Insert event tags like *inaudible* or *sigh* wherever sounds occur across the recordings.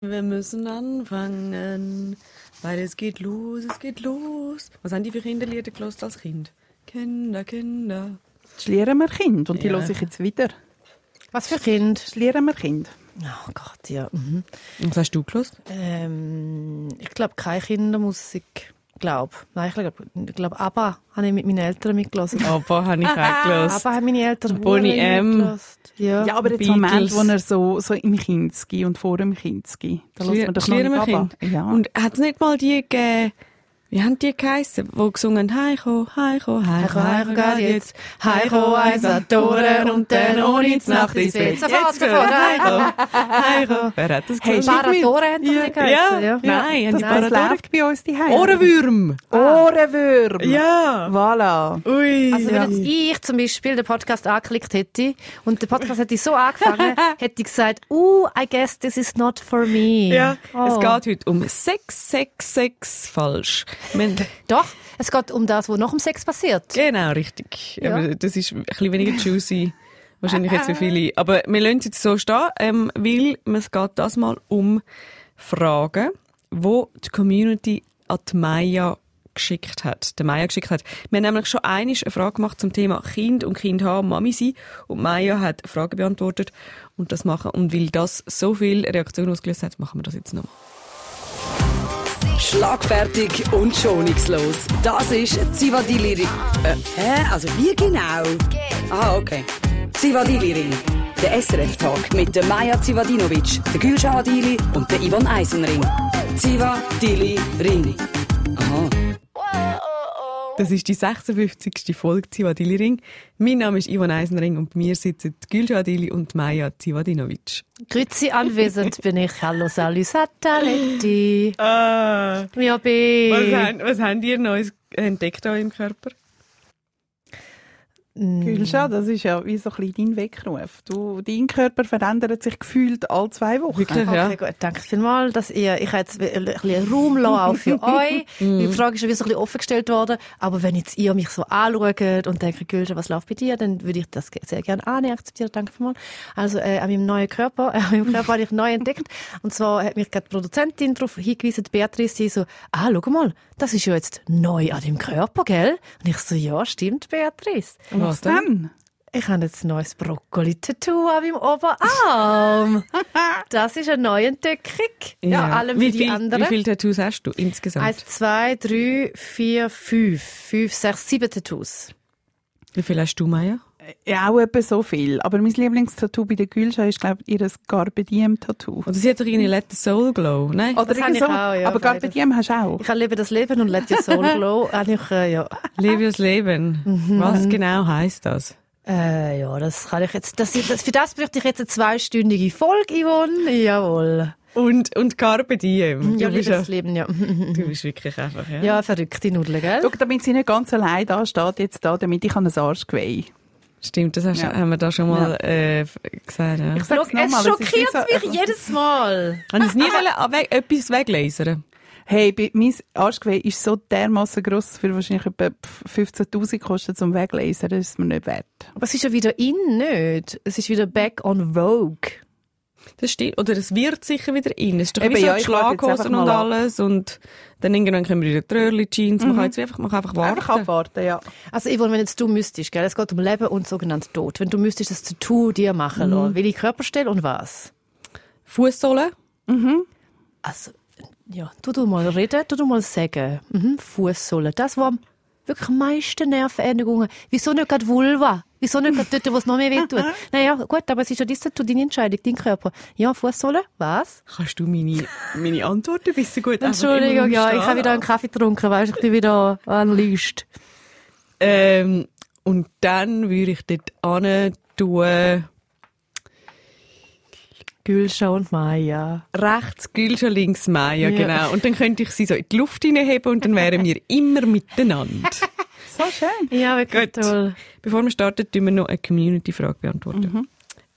Wir müssen anfangen, weil es geht los, es geht los. Was haben die für Kinderlieder gelost als Kind? Kinder, Kinder. Das lernen wir Kind und die Ja. höre ich jetzt wieder. Was für Kind? Das lernen wir Kind. Oh Gott, ja. Mhm. Was hast du gelost? Ähm, ich glaube, keine Kindermusik. Glaub. Nein, ich glaube, ich glaub, ABBA habe ich mit meinen Eltern mitgelassen. Aber habe ich auch *laughs* gelost. ABBA haben meine Eltern hure M. mitgelassen. Ja. Ja, aber jetzt Beatles. Moment, wo er so, so im Kinski und vor dem Kinski. Da hört man doch noch nicht ABBA. Kind. Ja. Und hat es nicht mal die gegeben, wie haben die geheissen, die gesungen Heiko, Heiko, Heiko, Heiko, Heiko, geht jetzt. Heiko, Tore und dann ohne Nacht ins Bett. Jetzt Heiko, Heiko. Wer hat das Hey, gesungen? Paratore haben die Ja, geheißen, ja. Nein, haben das, die das läuft bei uns die Ohrenwürm. Ohrenwürm. Ja. Voilà. Ui. Also ja. wenn jetzt ich zum Beispiel den Podcast angeklickt hätte und der Podcast hätte so angefangen, *laughs* hätte ich gesagt, uh, I guess this is not for me. Ja, Oh. es geht heute um 666 falsch. *laughs* Doch, es geht um das, was nach dem Sex passiert. genau, richtig. Ja. Aber das ist ein bisschen weniger juicy. Wahrscheinlich jetzt für viele. Aber wir lassen es jetzt so stehen, ähm, weil es geht das mal um Fragen, wo die Community an die Maya geschickt hat. Der Maya geschickt hat. Wir haben nämlich schon einmal eine Frage gemacht zum Thema Kind und Kind haben, Mami sein. Und Maya hat Fragen beantwortet und das machen. Und weil das so viele Reaktionen ausgelöst hat, machen wir das jetzt noch. Schlagfertig und schonungslos. Das ist Zivadili Ring. Äh, hä? Also wie genau? Ah, okay. Zivadili Ring. Der SRF-Talk mit der Maja Zivadinovic, der Gülşah Adili und der Ivan Eisenring. Zivadili Ring. Aha. Das ist die 56. Folge Zivadili Ring. Mein Name ist Ivan Eisenring und bei mir sitzen Gülşah Adili und Maja Zivadinovic. Grüezi anwesend bin ich. Hallo, salut, sataletti. Ah, Ja, was, was habt ihr Neues entdeckt an eurem Körper? Gülscha, das ist ja wie so ein bisschen dein Weckruf. Du, dein Körper verändert sich gefühlt alle zwei Wochen. Wirklich, ja. Okay, gut. Danke vielmals, dass ihr, ich habe jetzt ein bisschen Raum lassen, auch für *laughs* euch. Die Frage ist schon wieder so ein bisschen offen gestellt worden. Aber wenn jetzt ihr mich so anschaut und denkt, Gülscha, was läuft bei dir, dann würde ich das sehr gerne annehmen, akzeptieren. Danke vielmals. Also, äh, an meinem neuen Körper, äh, *laughs* an meinem Körper habe ich neu entdeckt. Und zwar hat mich gerade die Produzentin darauf hingewiesen, die Beatrice, die so, ah, schau mal, das ist ja jetzt neu an deinem Körper, gell? Und ich so, ja, stimmt, Beatrice. Was Dann? Ich habe jetzt ein neues Brokkoli-Tattoo an meinem Oberarm. *laughs* das ist eine neue Entdeckung. Ja, allem wie, viel, anderen. wie viele Tattoos hast du insgesamt? Eins, zwei, drei, vier, fünf. Fünf, sechs, sieben Tattoos. wie viel hast du, Maja? Ja, auch etwa so viel. Aber mein Lieblingstattoo bei der Gülscha ist, glaube ich, ihr Carpe Diem-Tattoo. Oder sie hat doch irgendwie Let the Soul Glow, nein? Oder das habe ich so. auch, ja, Aber Carpe beides. Diem hast du auch. Ich lebe das Leben und let your soul *laughs* glow. Habe ich, äh, ja. Lebe das Leben. Mhm. Was genau heisst das? Äh, ja, das kann ich jetzt, das, das, für das bräuchte ich jetzt eine zweistündige Folge, Yvonne. Jawohl. Und, und Carpe Diem. Ja, Du bist, liebe ja, das Leben, ja. du bist wirklich einfach, ja. Ja, verrückte Nudeln, gell? Schau, damit sie nicht ganz allein da steht, jetzt da, damit ich an ein Arschgeweih. Stimmt, das hast, Ja. haben wir da schon mal äh, gesagt. Ja. Ich Schau, sag's nochmal, es schockiert wie so- mich jedes Mal. *laughs* Haben Sie es nie wollen, ah, etwas weglasern? Hey, mein Arschgeweih ist so dermassen gross, dass für wahrscheinlich etwa 15'000 kostet zum Weglasen. Das ist mir nicht wert. Aber es ist ja wieder in, nicht? Es ist wieder back on Vogue. Das stimmt. Oder es wird sicher wieder in. Es ist doch Eben, wie so ja, Schlaghosen und alles. Und dann irgendwann kommen wieder die Trörli-Jeans. Man kann jetzt einfach, man kann einfach warten. Einfach abwarten, ja. Also Yvonne, wenn jetzt du müsstest, gell? es geht um Leben und sogenannt Tod. Wenn du müsstest das Tattoo dir machen lassen, welche Körperstelle und was? Fußsohlen? Also, ja, tu du mal reden, tu du mal sagen. Mhm, Fußsohle. Das, was am wirklich am meisten Nervenänderungen. Wieso nicht gerade Vulva? Wieso nicht gerade dort, wo es noch mehr wehtut? *laughs* naja, gut, aber es ist ja das Tattoo, deine Entscheidung, dein Körper. Ja, Fußsohle, was? Kannst du meine, meine Antworten ein bisschen gut Entschuldigung, ja, ich habe wieder einen Kaffee getrunken, weißt du, ich bin wieder Analyst. Ähm, und dann würde ich dort hin tun, Gülscha und Maya. rechts Gülscha, links Maya, Ja. genau. Und dann könnte ich sie so in die Luft hineinheben und dann wären wir immer miteinander. *laughs* So schön. Ja, wirklich Gut. toll. Bevor wir starten, tun wir noch eine Community-Frage beantworten.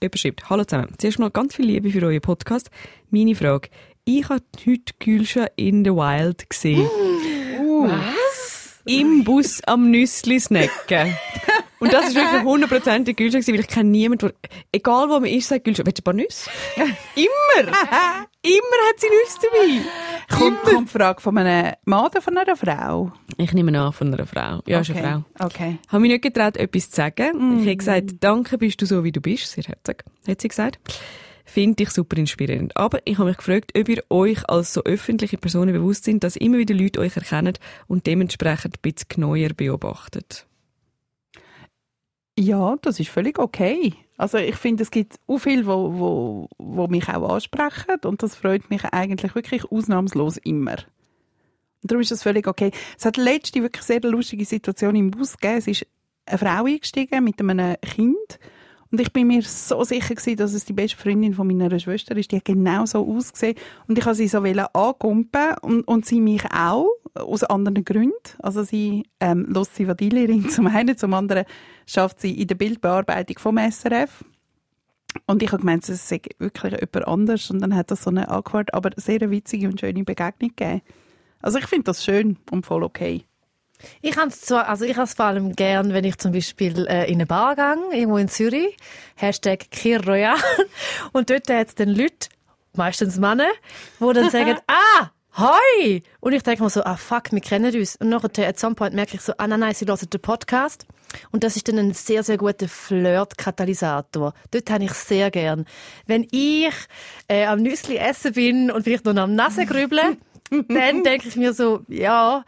Jemand schreibt, hallo zusammen. Zuerst mal ganz viel Liebe für euren Podcast. Meine Frage. Ich habe heute Gülscha in the Wild gesehen. *gasps* Was? Im Bus am Nüssli snacken. *laughs* Und das ist wirklich hundertprozentig Gülscha gewesen, weil ich kenne niemanden, der, egal wo man ist, sagt Gülscha, willst du ein paar Nüsse? *laughs* Immer! Immer hat sie Nüsse dabei. Kommt, kommt die Frage von einem Mann oder von einer Frau? Ich nehme an, von einer Frau. Ja, ist eine Frau. Okay. habe mich nicht getraut, etwas zu sagen. Ich habe gesagt, danke, bist du so, wie du bist. Sehr herzig, hat sie gesagt. Finde ich super inspirierend. Aber ich habe mich gefragt, ob ihr euch als so öffentliche Personen bewusst sind, dass immer wieder Leute euch erkennen und dementsprechend ein bisschen genauer beobachtet. Ja, das ist völlig okay. Also ich finde, es gibt auch viele, wo, wo, wo mich auch ansprechen und das freut mich eigentlich wirklich ausnahmslos immer. Und darum ist das völlig okay. Es hat letzte wirklich sehr lustige Situation im Bus gegeben. Es ist eine Frau eingestiegen mit einem Kind und ich bin mir so sicher gewesen, dass es die beste Freundin von meiner Schwester ist. Die hat genau so ausgesehen und ich habe sie so angumpen und, und sie mich auch aus anderen Gründen. Also sie ähm, lässt sie Vadillerin *laughs* zum einen, zum anderen schafft sie in der Bildbearbeitung vom SRF. Und ich habe gemeint, es sei wirklich jemand anders und dann hat das so eine awkward, aber sehr witzige und schöne Begegnung gegeben. Also ich finde das schön und voll okay. Ich habe es zwar, also ich vor allem gern, wenn ich zum Beispiel äh, in eine Bar gehe, irgendwo in Zürich, Hashtag Kir Royal, *laughs* und dort hat es dann Leute, meistens Männer, die dann sagen, *laughs* ah, Hoi! Und ich denke mir so, ah fuck, wir kennen uns. Und nachher, at some point merke ich so, ah nein, nein, sie hören den Podcast. Und das ist dann ein sehr, sehr guter Flirt-Katalysator. Dort habe ich sehr gern. Wenn ich äh, am Nüssli essen bin und vielleicht noch am Nase grüble, *laughs* dann denke ich mir so, ja,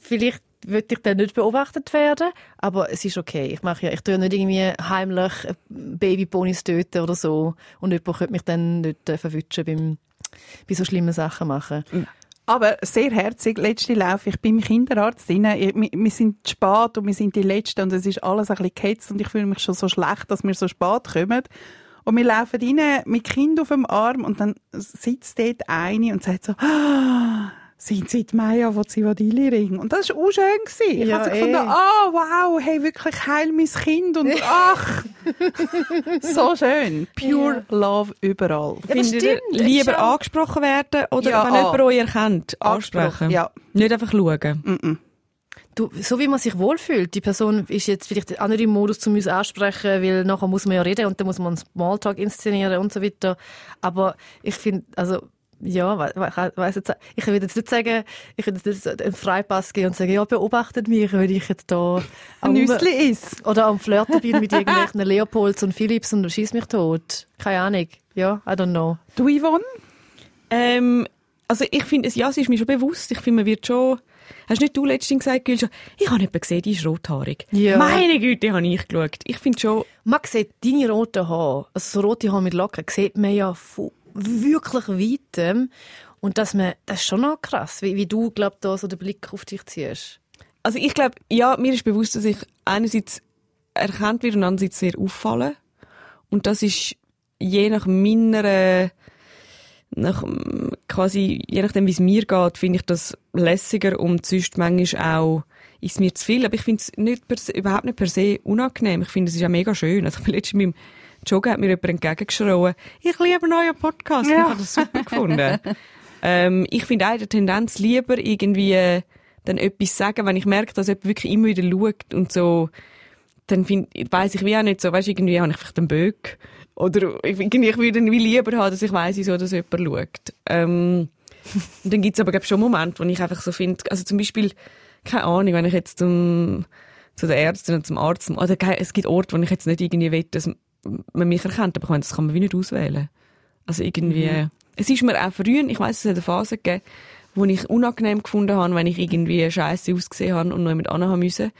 vielleicht würde ich dann nicht beobachtet werden, aber es ist okay. Ich mache ja, ich tue nicht irgendwie heimlich Babyponys töten oder so und jemand könnte mich dann nicht äh, verwutschen beim, bei so schlimmen Sachen machen. Aber sehr herzig, letzte Lauf, ich bin im Kinderarzt drin, wir, sind spät und wir sind die Letzten und es ist alles ein bisschen gehetzt und ich fühle mich schon so schlecht, dass wir so spät kommen. Und wir laufen rein mit Kind auf dem Arm und dann sitzt dort eine und sagt so, ah, sind Sie die Maya von Zivadili Ring? Und das war auch schön. Gewesen. Ich Ja, habe so gefunden, ah, wow, hey, wirklich heil mein Kind und *laughs* ach, so schön. Pure Love überall. Ja, das Findet ihr stimmt, lieber auch- angesprochen werden oder Ja, wenn ah. jemand euch erkennt, ansprechen? Angesprochen, ja. Nicht einfach schauen. Du, so wie man sich wohlfühlt. Die Person ist jetzt vielleicht auch nicht im Modus, um uns ansprechen, weil nachher muss man ja reden und dann muss man einen Smalltalk inszenieren und so weiter. Aber ich finde, also, ja, ich weiss jetzt, ich will jetzt nicht sagen, ich will jetzt nicht einen Freipass geben und sagen, ja, beobachtet mich, wenn ich jetzt da *laughs* Ein Nüssli ist. oder am Flirten bin mit irgendwelchen *laughs* Leopolds und Philips und schieß mich tot. Keine Ahnung. Ja, I don't know. Du, Yvonne? Ähm, also ich finde, es- ja, es ist mir schon bewusst. Ich finde, man wird schon... Hast nicht du letztens gesagt, Gülscha, ich habe jemanden gesehen, die ist rothaarig. Ja. Meine Güte, habe ich geschaut. Ich finde schon... Man sieht deine roten Haare, also so rote Haare mit Locken, sieht man ja wirklich weitem. Und dass man, das ist schon noch krass, wie, wie du, glaub, da so den Blick auf dich ziehst. Also ich glaube, ja, mir ist bewusst, dass ich einerseits erkannt werde und andererseits sehr auffallen. Und das ist je nach meiner, nach, quasi, je nachdem wie es mir geht, finde ich das lässiger und sonst manchmal auch ist mir zu viel. Aber ich finde es überhaupt nicht per se unangenehm. Ich finde es ist ja mega schön. Also ich *laughs* bin letztens beim Joggen hat mir jemand entgegengeschrien, ich liebe euren Podcast. Ja. Ich habe das super gefunden. *laughs* ähm, ich finde auch in der Tendenz lieber irgendwie äh, dann etwas sagen, wenn ich merke, dass jemand wirklich immer wieder schaut und so, dann weiss ich wie auch nicht so, weißt, irgendwie habe ich vielleicht einen Böck. Oder ich, irgendwie, ich würde wie lieber haben, dass ich weiss, so, dass jemand schaut. Ähm, und dann gibt's aber glaub, schon Momente, wo ich einfach so finde, also zum Beispiel, keine Ahnung, wenn ich jetzt zum, zu der Ärztin und zum Arzt, oder es gibt Orte, wo ich jetzt nicht irgendwie will, dass man mich erkennt, aber ich meine, das kann man wie nicht auswählen. Also irgendwie, es ist mir auch früher, ich weiss, es hat eine Phase gegeben, wo ich unangenehm gefunden habe, wenn ich irgendwie scheiße ausgesehen habe und noch jemand anhaben müssen.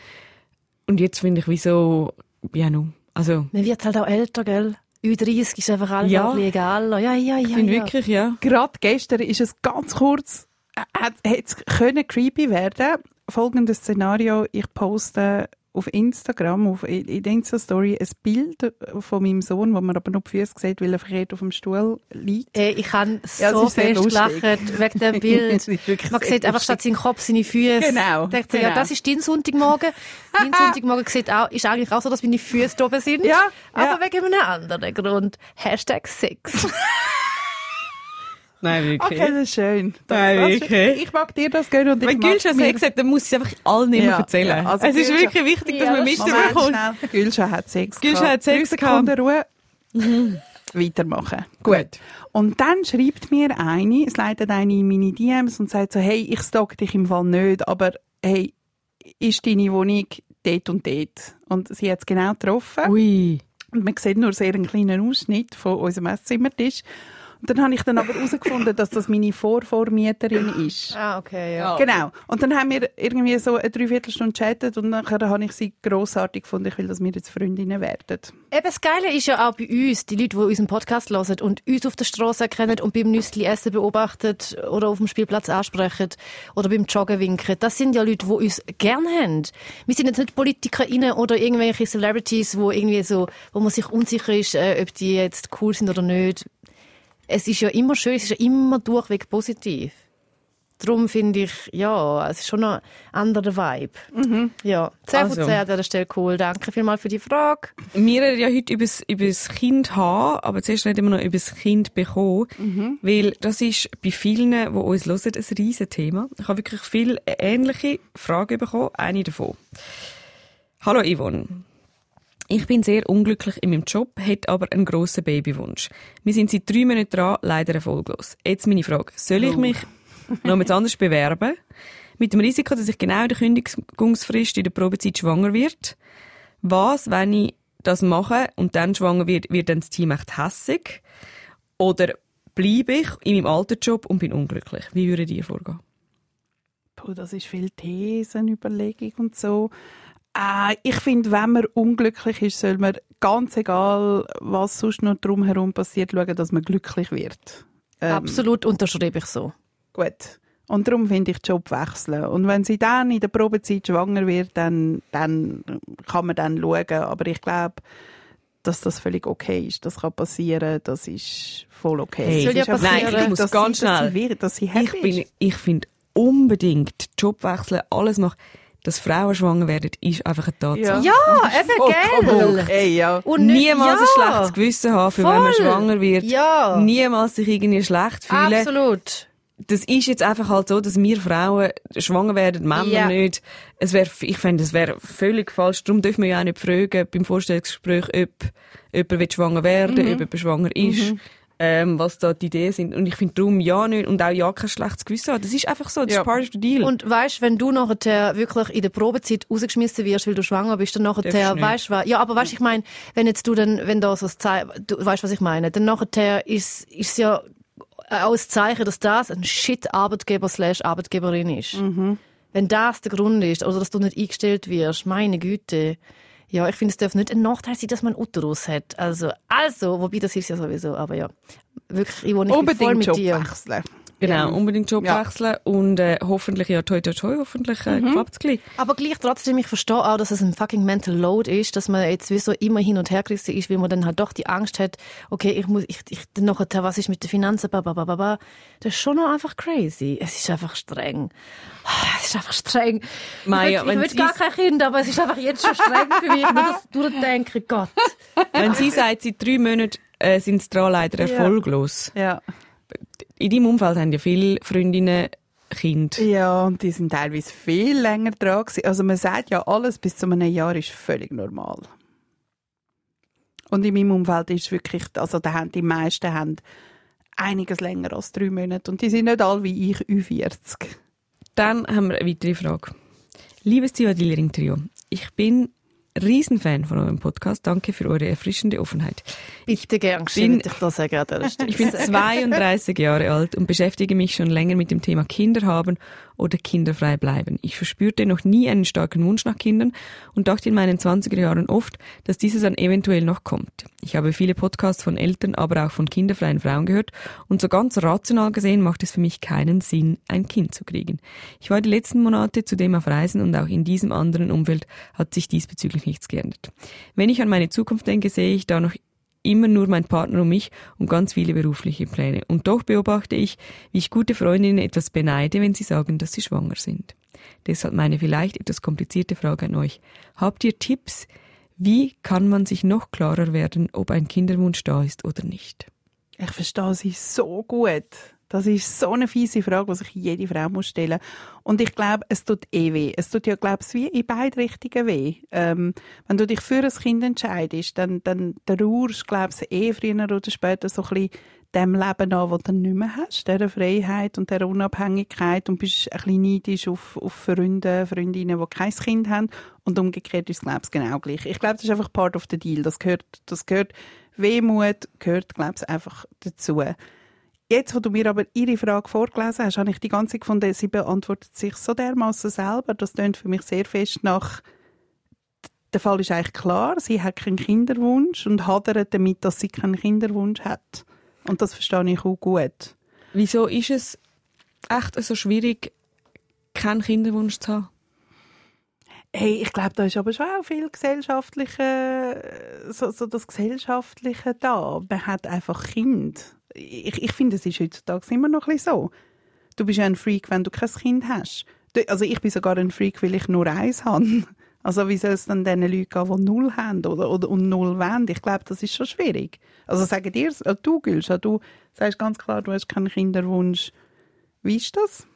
Und jetzt finde ich, wieso, ja, nu. Also, Man wird halt auch älter, gell? Ü30 ist einfach alles Ja. egaler. Ja, ja, ja. ich finde ja. wirklich, ja. Gerade gestern ist es ganz kurz, äh, hat es können creepy werden. Folgendes Szenario: Ich poste auf Instagram, auf, in der Insta-Story, ein Bild von meinem Sohn, wo man aber nur die Füße sieht, weil er verkehrt auf dem Stuhl liegt. Ey, ich kann Ja, so fest lachen wegen dem *laughs* Bild. Man sieht einfach statt seinen Kopf seine Füße. Genau, Denkt so, ja, genau. das ist dein Sonntagmorgen. *laughs* mein Sonntagmorgen sieht auch, ist eigentlich auch so, dass meine Füße oben sind. Ja, Aber ja. wegen einem anderen Grund. Hashtag Sex. *laughs* Nein, wirklich. Okay, das ist schön. Das, Nein, das ist-. Ich mag dir das gönnen und ich Wenn mag Gülscha es gesagt, dann muss sie es einfach allen immer Ja, erzählen. ja, also es ist Gülscha- wirklich wichtig, dass Ja, man das mitbekommt. Gülscha hat Sex Gülscha hat Sex gehabt. Sekunden Ruhe. Weitermachen. Gut. Und dann schreibt mir eine, es leitet eine in meine DMs und sagt so, hey, ich stalk dich im Fall nicht, aber hey, ist deine Wohnung dort und dort? Und sie hat es genau getroffen. Ui. Und man sieht nur sehr einen kleinen Ausschnitt von unserem Esszimmertisch. Und dann habe ich dann aber herausgefunden, dass das meine Vorvormieterin ist. Ah, okay, ja. Genau. Und dann haben wir irgendwie so eine Dreiviertelstunde chattet und nachher habe ich sie grossartig gefunden. Ich will, dass wir jetzt Freundinnen werden. Eben das Geile ist ja auch bei uns, die Leute, die unseren Podcast hören und uns auf der Straße erkennen und beim Nüssli essen beobachten oder auf dem Spielplatz ansprechen oder beim Joggen winken. Das sind ja Leute, die uns gern haben. Wir sind jetzt nicht PolitikerInnen oder irgendwelche Celebrities, wo irgendwie so, wo man sich unsicher ist, äh, ob die jetzt cool sind oder nicht. Es ist ja immer schön, es ist ja immer durchweg positiv. Darum finde ich, ja, es ist schon ein anderer Vibe. Ja, 10 Also. von 10 an dieser Stelle cool. Danke vielmals für die Frage. Wir reden ja heute über das Kind haben, aber zuerst reden wir noch über das Kind bekommen, weil das ist bei vielen, die uns hören, ein riesen Thema. Ich habe wirklich viele ähnliche Fragen bekommen, eine davon. Hallo Yvonne. Ich bin sehr unglücklich in meinem Job, hätte aber einen grossen Babywunsch. Wir sind seit drei Monaten dran, leider erfolglos. Jetzt meine Frage. Soll ich mich noch mit anders bewerben? Mit dem Risiko, dass ich genau in der Kündigungsfrist in der Probezeit schwanger wird? Was, wenn ich das mache und dann schwanger wird, wird dann das Team echt hässig? Oder bleibe ich in meinem alten Job und bin unglücklich? Wie würdet ihr vorgehen? Puh, das ist viel Thesenüberlegung und so. Äh, ich finde, wenn man unglücklich ist, soll man ganz egal, was sonst noch drumherum passiert, schauen, dass man glücklich wird. Ähm, Absolut unterschreibe ich so. Gut. Und darum finde ich Job wechseln. Und wenn sie dann in der Probezeit schwanger wird, dann, dann kann man dann schauen. Aber ich glaube, dass das völlig okay ist. Das kann passieren. Das ist voll okay. Hey, soll ja passieren. Nein, ich muss dass ganz sie, dass schnell. sie, wird, dass sie happy Ich, bin, ist. ich finde unbedingt Job wechseln, alles machen. Dass Frauen schwanger werden, ist einfach eine Tatsache. Ja, eben, Vollkommen gell? okay, ja. Und nicht- Niemals ja. ein schlechtes Gewissen haben, für wenn man schwanger wird. Ja. Niemals sich irgendwie schlecht fühlen. Absolut. Das ist jetzt einfach halt so, dass wir Frauen schwanger werden, Männer Ja. nicht. Es wär, ich finde, es wäre völlig falsch. Darum dürfen wir ja auch nicht fragen beim Vorstellungsgespräch, ob jemand will schwanger werden Mhm. ob jemand schwanger ist. Ähm, was da die Ideen sind. Und ich finde darum ja nicht und auch ja kein schlechtes Gewissen haben. Das ist einfach so, das Ja. ist part of the deal. Und weißt, wenn du nachher wirklich in der Probezeit rausgeschmissen wirst, weil du schwanger bist, dann nachher, weißt was? Ja, aber weißt, ich meine, wenn jetzt du dann, wenn da so ein Zeichen, du weißt, was ich meine, dann nachher ist, ist es ja auch ein Zeichen, dass das ein shit Arbeitgeber slash Arbeitgeberin ist. Wenn das der Grund ist, oder dass du nicht eingestellt wirst, meine Güte. Ja, ich finde, es darf nicht ein Nachteil sein, dass man einen Uterus hat. Also, also, wobei das ist ja sowieso, aber ja. Wirklich, ich wohne ich bin voll Unbedingt mit Job dir. wechseln. Genau, unbedingt Job Ja. wechseln und äh, hoffentlich, ja, toi toi toi, hoffentlich äh, klappt's gleich. Aber gleich trotzdem, ich verstehe auch, dass es ein fucking mental load ist, dass man jetzt wie so immer hin und her gerissen ist, weil man dann halt doch die Angst hat, okay, ich muss, ich, ich, dann nachher, was ist mit den Finanzen, ba, ba, ba, ba, ba. Das ist schon noch einfach crazy. Es ist einfach streng. Ah, Es ist einfach streng. Maja, ich will, ich will gar kein Kind, aber es ist einfach jetzt schon streng für mich. Nur das durchdenken, Gott. Wenn sie sagt, seit drei Monaten äh, sind sie dran leider Ja. erfolglos. Ja. In deinem Umfeld haben ja viele Freundinnen Kinder. Ja, und die sind teilweise viel länger dran gewesen. Also man sagt ja, alles bis zu einem Jahr ist völlig normal. Und in meinem Umfeld ist wirklich, also da haben die meisten haben einiges länger als drei Monate. Und die sind nicht alle wie ich, Ü40. Dann haben wir eine weitere Frage. Liebes Zivadillering Trio, ich bin Riesenfan von eurem Podcast. Danke für eure erfrischende Offenheit. Bitte gern, bin- ich das sagen an dieser Stelle. *laughs* Ich bin 32 Jahre alt und beschäftige mich schon länger mit dem Thema Kinder haben oder kinderfrei bleiben. Ich verspürte noch nie einen starken Wunsch nach Kindern und dachte in meinen 20er Jahren oft, dass dieses dann eventuell noch kommt. Ich habe viele Podcasts von Eltern, aber auch von kinderfreien Frauen gehört und so ganz rational gesehen macht es für mich keinen Sinn, ein Kind zu kriegen. Ich war die letzten Monate zudem auf Reisen und auch in diesem anderen Umfeld hat sich diesbezüglich nichts geändert. Wenn ich an meine Zukunft denke, sehe ich da noch immer nur mein Partner und mich und ganz viele berufliche Pläne. Und doch beobachte ich, wie ich gute Freundinnen etwas beneide, wenn sie sagen, dass sie schwanger sind. Deshalb meine vielleicht etwas komplizierte Frage an euch. Habt ihr Tipps, wie kann man sich noch klarer werden, ob ein Kinderwunsch da ist oder nicht? Ich verstehe sie so gut. Das ist so eine fiese Frage, die sich jede Frau muss stellen Und ich glaube, es tut eh weh. Es tut ja, glaube ich, wie in beide Richtungen weh. Ähm, wenn du dich für ein Kind entscheidest, dann, dann trauerst, glaube ich, eh früher oder später so ein bisschen dem Leben an, das du nicht mehr hast, dieser Freiheit und dieser Unabhängigkeit und bist ein bisschen neidisch auf, auf Freunde, Freundinnen, die kein Kind haben und umgekehrt ist es, glaube ich, genau gleich. Ich glaube, das ist einfach part of the deal. Das gehört, das gehört, Wehmut gehört, glaube ich, einfach dazu. Jetzt, wo du mir aber Ihre Frage vorgelesen hast, habe ich die ganze gefunden, sie beantwortet sich so dermaßen selber. Das klingt für mich sehr fest nach, der Fall ist eigentlich klar, sie hat keinen Kinderwunsch und hadert damit, dass sie keinen Kinderwunsch hat. Und das verstehe ich auch gut. Wieso ist es echt so schwierig, keinen Kinderwunsch zu haben? Hey, ich glaube, da ist aber schon auch viel gesellschaftliche, so, so das Gesellschaftliche da. Man hat einfach Kind. Ich, ich finde, es ist heutzutage immer noch ein so. Du bist ja ein Freak, wenn du kein Kind hast. Also ich bin sogar ein Freak, weil ich nur eins habe. *laughs* Also wie soll es dann den Leuten gehen, die null haben oder, oder und null wollen? Ich glaube, das ist schon schwierig. Also sagen dir, äh, du Gülscha, du sagst ganz klar, du hast keinen Kinderwunsch. Wie ist das?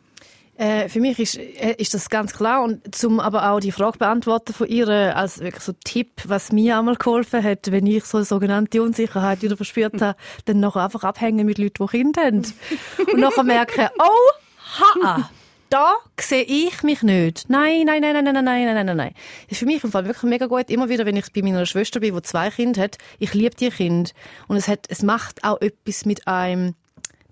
Äh, für mich ist, äh, ist das ganz klar und zum aber auch die Frage beantworten von ihr als wirklich so Tipp, was mir einmal geholfen hat, wenn ich so eine sogenannte Unsicherheit wieder verspürt habe, *laughs* dann noch einfach abhängen mit Leuten, die Kinder haben *laughs* und nachher merken, oh, ha, da sehe ich mich nicht. Nein, nein, nein, nein, nein, nein, nein, nein, nein, nein. Das ist für mich im Fall wirklich mega gut. Immer wieder, wenn ich bei meiner Schwester bin, die zwei Kinder hat, ich liebe die Kind und es hat, es macht auch etwas mit einem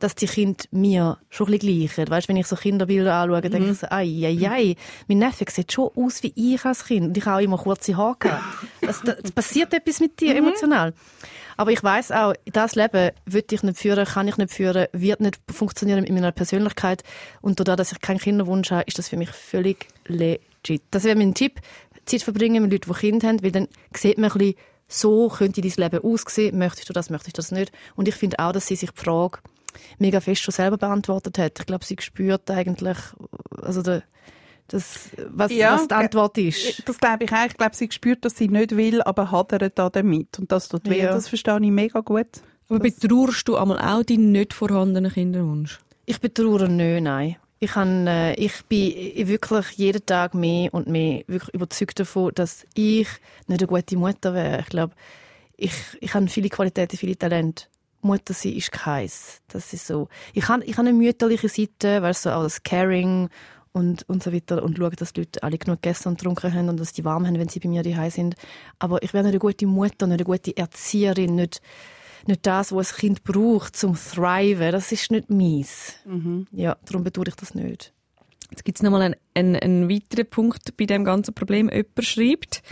dass die Kinder mir schon ein bisschen gleichen. Weißt, wenn ich so Kinderbilder anschaue, denke mhm. ich so, ai, ai, ai, mein Neffe sieht schon aus wie ich als Kind. Und ich habe auch immer kurze Haare. Das, das passiert etwas mit dir, mhm. emotional. Aber ich weiß auch, das Leben will ich nicht führen, kann ich nicht führen, wird nicht funktionieren mit meiner Persönlichkeit. Und dadurch, dass ich keinen Kinderwunsch habe, ist das für mich völlig legit. Das wäre mein Tipp. Zeit verbringen mit Leuten, die Kinder haben, weil dann sieht man ein bisschen, so könnte dein Leben aussehen. Möchtest du das, möchtest du das nicht? Und ich finde auch, dass sie sich die Frage mega fest schon selber beantwortet hat. Ich glaube, sie spürt eigentlich, also der, das, was, ja, was die Antwort ist. Das glaube ich auch. Ich glaube, sie spürt, dass sie nicht will, aber hadert da damit. Und das tut weh. Ja. Das verstehe ich mega gut. Aber das betrauerst du einmal auch deinen nicht vorhandenen Kinderwunsch? Ich betrauere nicht, nein. Ich, han, äh, ich bin wirklich jeden Tag mehr und mehr wirklich überzeugt davon, dass ich nicht eine gute Mutter wäre. Ich glaube, ich, ich habe viele Qualitäten, viele Talente. Mutter sein ist keins. Das ist so. Ich habe ich hab eine mütterliche Seite, weißt du, so auch das Caring und, und so weiter und schaue, dass die Leute alle genug gegessen und getrunken haben und dass die warm haben, wenn sie bei mir daheim sind. Aber ich wäre nicht eine gute Mutter, nicht eine gute Erzieherin, nicht, nicht das, was ein Kind braucht zum Thriven. Das ist nicht meins. Mhm. Ja, darum bedauere ich das nicht. Jetzt gibt es nochmal einen, einen, einen weiteren Punkt bei dem ganzen Problem. Jemand schreibt,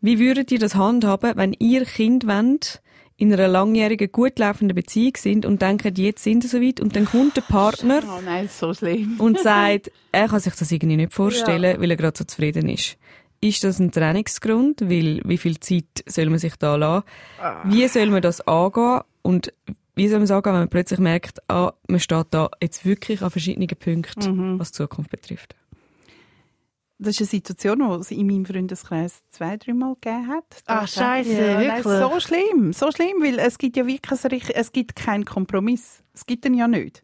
wie würdet ihr das handhaben, wenn ihr Kind wollt, in einer langjährigen, gut laufenden Beziehung sind und denken, jetzt sind sie soweit und dann kommt der Partner *laughs* oh nein, so schlimm. und *laughs* sagt, er kann sich das irgendwie nicht vorstellen, ja. weil er gerade so zufrieden ist. Ist das ein Trainingsgrund? Weil, wie viel Zeit soll man sich da lassen? Ah. Wie soll man das angehen? Und wie soll man es angehen, wenn man plötzlich merkt, ah, man steht da jetzt wirklich an verschiedenen Punkten, mhm. was die Zukunft betrifft? Das ist eine Situation, die es in meinem Freundeskreis zwei, dreimal gegeben hat. Ach, scheiße, ja, wirklich? Nein, so schlimm, so schlimm, weil es gibt ja wirklich, es gibt keinen Kompromiss. Es gibt den ja nicht.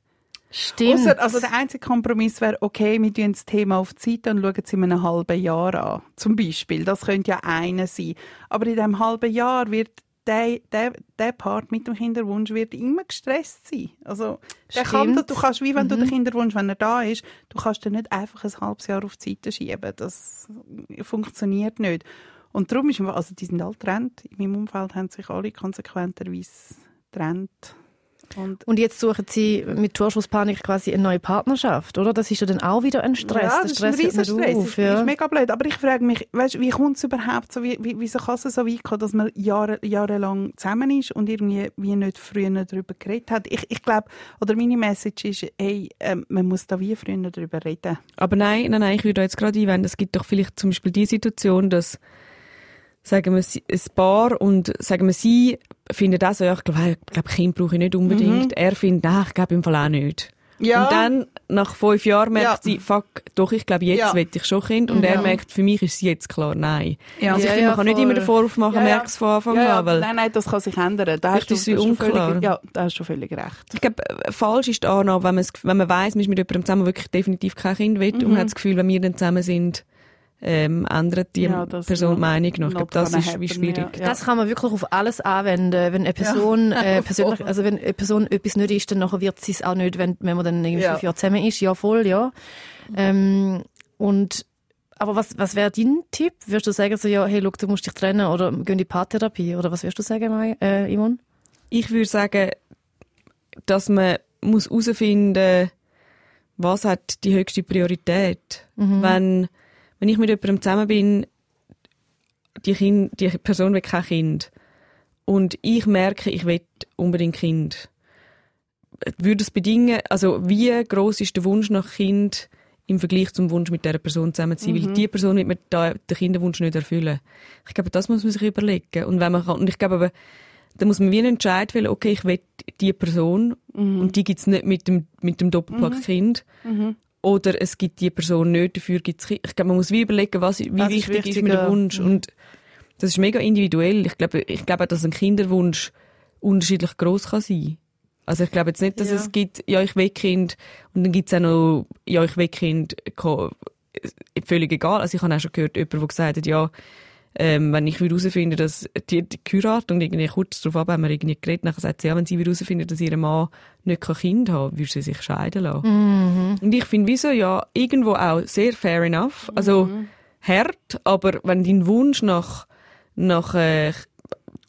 Stimmt. Ausser, also der einzige Kompromiss wäre, okay, wir tun das Thema auf die Seite und schauen es in einem halben Jahr an. Zum Beispiel. Das könnte ja einer sein. Aber in diesem halben Jahr wird der, der, der Part mit dem Kinderwunsch wird immer gestresst sein. Also, der kann, du kannst, wie wenn mhm. du den Kinderwunsch, wenn er da ist, du kannst den nicht einfach ein halbes Jahr auf die Seite schieben. Das funktioniert nicht. Und darum ist, also die sind alle getrennt. In meinem Umfeld haben sich alle konsequenterweise getrennt. Und, und, jetzt suchen Sie mit Torschusspanik quasi eine neue Partnerschaft, oder? Das ist ja dann auch wieder ein Stress. Ja, das, ist ein Stress. Auf, ja. Das ist mega blöd. Aber ich frage mich, weißt, wie kommt es überhaupt so, wie, wie, wieso kann es so weit kommen, dass man Jahre, jahrelang zusammen ist und irgendwie wie nicht früher darüber geredet hat? Ich, ich glaube, oder meine Message ist, hey, äh, man muss da wie früher darüber reden. Aber nein, nein, nein, ich würde jetzt gerade einwenden, es gibt doch vielleicht zum Beispiel die Situation, dass sagen wir, ein Paar und sagen wir, sie findet auch so, ja, ich glaube, glaub, Kind brauche ich nicht unbedingt. Mhm. Er findet, nein, ich glaube im Fall auch nicht. Ja. Und dann nach fünf Jahren merkt Ja. sie, fuck, doch, ich glaube, jetzt Ja. will ich schon Kind. Und er merkt, für mich ist es jetzt klar, nein. Ja. Also ich Ja, finde, man ja, kann nicht immer den voll. Vorwurf machen, Ja, ja. merkt es von Anfang ja, ja, an. Weil nein, nein, das kann sich ändern. Da hast du, ist sie unklar. völlig, ja, da hast du völlig recht. ich glaube, äh, falsch ist die Annahme, wenn, wenn man weiss, man ist mit jemandem zusammen, wirklich definitiv kein Kind will Mhm. und hat das Gefühl, wenn wir dann zusammen sind, ähm, ändert die Ja, das Person Meinung noch. Ich glaube, das kann ist wie happen, schwierig. ja, ja. Das kann man wirklich auf alles anwenden. Wenn eine Person, äh, persönlich, *laughs* also wenn eine Person etwas nicht ist, dann nachher wird sie es auch nicht, wenn, wenn man dann irgendwie Ja. fünf Jahre zusammen ist. Ja, voll, ja. Ähm, und, aber was, was wäre dein Tipp? Würdest du sagen, so, ja, hey, look, du musst dich trennen oder geh in die Paartherapie? Oder was würdest du sagen, Mai, äh, Yvonne? Ich würde sagen, dass man muss herausfinden was hat die höchste Priorität. Wenn, wenn ich mit jemandem zusammen bin, die, kind, die Person will kein Kind. Und ich merke, ich will unbedingt Kind, würde es bedingen, also wie groß ist der Wunsch nach Kind im Vergleich zum Wunsch mit dieser Person zusammen zu sein, weil die Person wird mir da den Kinderwunsch nicht erfüllen. Ich glaube, das muss man sich überlegen. Und wenn man kann, und ich glaube aber, da muss man wie einen Entscheid wählen, okay, ich will die Person und die gibt's nicht mit dem, mit dem Doppelpack Kind. Oder es gibt die Person nicht, dafür Kind. Ich glaube, man muss wie überlegen, was, wie Was ist wichtig ist mir der? Wunsch. Und das ist mega individuell. Ich glaube, ich glaube, auch, dass ein Kinderwunsch unterschiedlich groß kann sein. Also ich glaube jetzt nicht, dass Ja. es gibt, ja, ich will Kind und dann gibt's auch noch, ja, ich will Kind, völlig egal. Also ich habe auch schon gehört, jemand, der gesagt hat, ja, ähm, wenn ich herausfinde, dass die, die geheiratet und irgendwie kurz darauf ab haben wir irgendwie geredet, nachher sagt sie, ja, wenn sie herausfindet, dass ihr Mann nicht kein Kind haben würde sie sich scheiden lassen. Und ich finde, wieso, ja, irgendwo auch sehr fair enough, also hart, aber wenn dein Wunsch nach, nach, äh,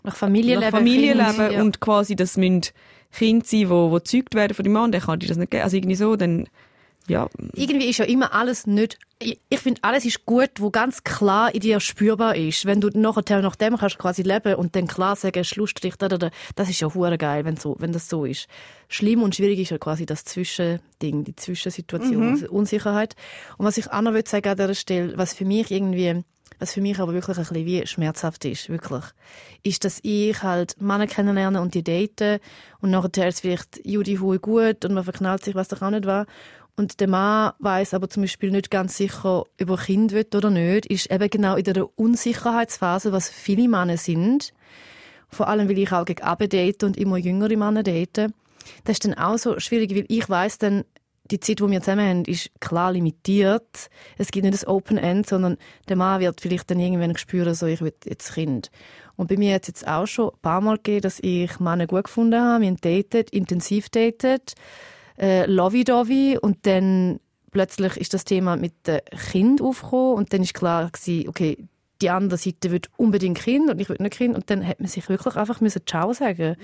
Nach Familienleben? nach Familienleben Kind, ja. und quasi, das müssen Kinder sein, wo, wo gezeugt werden von dem Mann, der kann dir das nicht geben. Also irgendwie so, dann, ja, irgendwie ist ja immer alles nicht. Ich, ich finde, alles ist gut, wo ganz klar in dir spürbar ist. Wenn du nachher nach dem kannst quasi leben und dann klar sagen, Schlussstrich, da, da, da, das ist ja hure geil, wenn, so, wenn das so ist. Schlimm und schwierig ist ja quasi das Zwischending, die Zwischensituation, also Unsicherheit. Und was ich auch noch will sagen an dieser Stelle, was für mich irgendwie, was für mich aber wirklich ein bisschen wie schmerzhaft ist, wirklich, ist, dass ich halt Männer kennenlerne und die daten und nachher ist vielleicht Judy hui gut und man verknallt sich, was doch auch nicht war. Und der Mann weiß aber zum Beispiel nicht ganz sicher, ob er Kind will oder nicht, ist eben genau in der Unsicherheitsphase, was viele Männer sind. Vor allem, weil ich auch gegen Abend date und immer jüngere Männer date. Das ist dann auch so schwierig, weil ich weiß dann, die Zeit, die wir zusammen haben, ist klar limitiert. Es gibt nicht das Open End, sondern der Mann wird vielleicht dann irgendwann spüren, so, ich will jetzt Kind. Und bei mir hat es jetzt auch schon ein paar Mal gegeben, dass ich Männer gut gefunden habe, wir haben datet, intensiv datet, äh, lovey-dovey und dann plötzlich ist das Thema mit dem Kind aufgekommen und dann ist klar gewesen, okay, die andere Seite will unbedingt Kind und ich will nicht Kind und dann hat man sich wirklich einfach müssen Ciao sagen.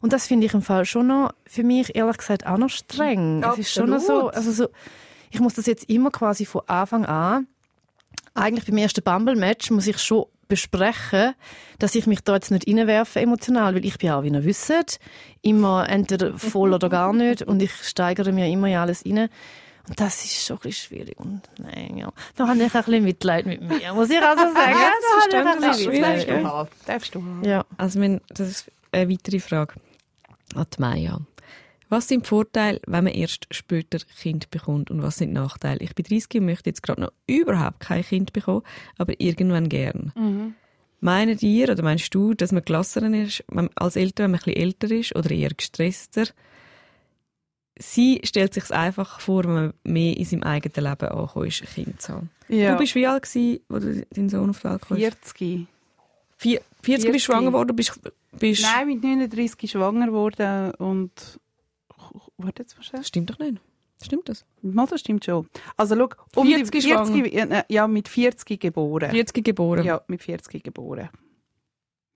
Und das finde ich im Fall schon noch, für mich ehrlich gesagt auch noch streng. Es ist schon noch so, Absolut. also so, ich muss das jetzt immer quasi von Anfang an, eigentlich beim ersten Bumble-Match muss ich schon besprechen, dass ich mich da jetzt nicht reinwerfe emotional, weil ich bin auch, wie ihr wisst, immer entweder voll oder gar nicht und ich steigere mir immer in alles rein. Und das ist schon ein bisschen schwierig. Und nein, ja. Da habe ich ein bisschen Mitleid mit mir, muss ich also sagen. das ist da habe ich ein verständlich, bisschen schwierig, Mitleid. ja. haben. Darfst du haben. Ja. Also, wenn, das ist eine weitere Frage an die Maya. Was sind die Vorteile, wenn man erst später Kind bekommt und was sind die Nachteile? Ich bin 30 und möchte jetzt gerade noch überhaupt kein Kind bekommen, aber irgendwann gern. Meint ihr oder meinst du, dass man gelassener ist als Eltern, wenn man ein bisschen älter ist oder eher gestresster? Sie stellt sich einfach vor, wenn man mehr in seinem eigenen Leben angekommen ist, ein Kind zu haben. Ja. Du bist wie alt gewesen, als du dein Sohn auf die Welt kam? 40. Vier- 40 bist du 40. schwanger geworden, bist, bist Nein, mit 39 schwanger geworden und... Warte jetzt. Das stimmt doch nicht. Stimmt das? Mal, das stimmt schon. Also, schau, um 40 die schwanger. 40, ja, ne, ja, mit 40 geboren. 40 geboren. Ja, mit 40 geboren.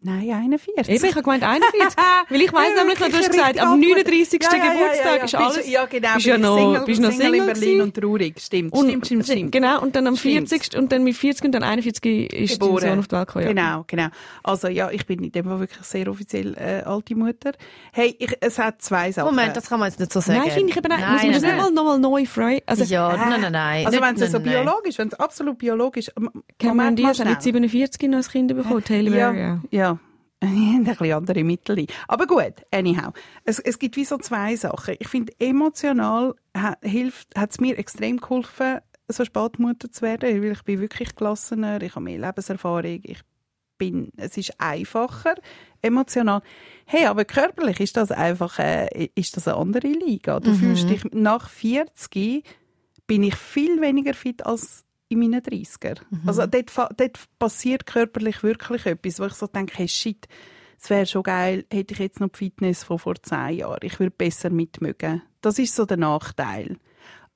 Nein, 41. Eben, ich habe gemeint 41. *laughs* weil ich weiss nämlich noch, du hast gesagt, am 39. Geburtstag ist alles... Bist, ja, genau. bist ja noch- Single, bist noch Single, Single in Berlin gewesen. und traurig. Stimmt, Und, stimmt, stimmt, stimmt. Genau, und dann am Stimmt. 40. und dann mit 40 und dann 41 ist dein Sohn auf die Welt gekommen. Ja. Genau, genau. Also ja, ich bin in dem Fall wirklich sehr offiziell äh, alte Mutter. Hey, ich, es hat zwei Sachen. Moment, das kann man jetzt nicht so sagen. Nein, finde ich eben nicht. Nein, Muss man das nicht mal nochmal neu frei... Also, ja, Hä? nein, nein, nein. Also wenn es so biologisch, wenn es absolut biologisch... Cameron Diaz hat mit schnell. 47 noch ein Kind bekommen, Taylor ja, *laughs* ein bisschen andere Mittel. Aber gut, anyhow. Es, es gibt wie so zwei Sachen. Ich finde, emotional ha, hilft, hat es mir extrem geholfen, so spät Mutter zu werden, weil ich bin wirklich gelassener, ich habe mehr Lebenserfahrung, ich bin, es ist einfacher, emotional. Hey, aber körperlich ist das einfach, äh, ist das eine andere Liga. Du fühlst dich nach 40 bin ich viel weniger fit als in meinen 30er. Also dort, dort passiert körperlich wirklich etwas, wo ich so denke, hey shit, es wäre schon geil, hätte ich jetzt noch die Fitness von vor zehn Jahren. Ich würde besser mitmögen. Das ist so der Nachteil.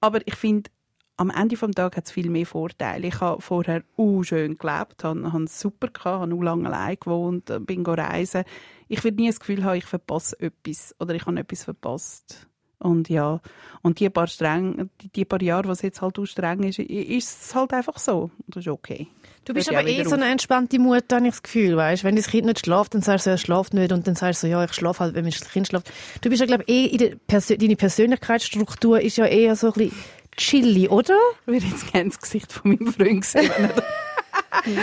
Aber ich finde, am Ende des Tages hat es viel mehr Vorteile. Ich habe vorher uh, schön gelebt, habe, habe es super gehabt, habe auch lange allein gewohnt, äh, bin reisen. Ich würde nie das Gefühl haben, ich verpasse etwas oder ich habe etwas verpasst. Und ja, und die paar, streng, die, paar Jahre, was jetzt halt auch streng ist, ist es halt einfach so. Das ist okay. Du bist ja aber eh so eine entspannte Mutter, habe ich das Gefühl, weißt? Wenn das Kind nicht schläft, dann sagst du, er schläft nicht und dann sagst du so, ja, ich schlafe halt, wenn das Kind schläft. Du bist ja, glaube ich, eh in der Persö deine Persönlichkeitsstruktur ist ja eher so ein bisschen chilly, oder? Ich würde jetzt gerne das Gesicht von meinem Freund sehen, *laughs* Ich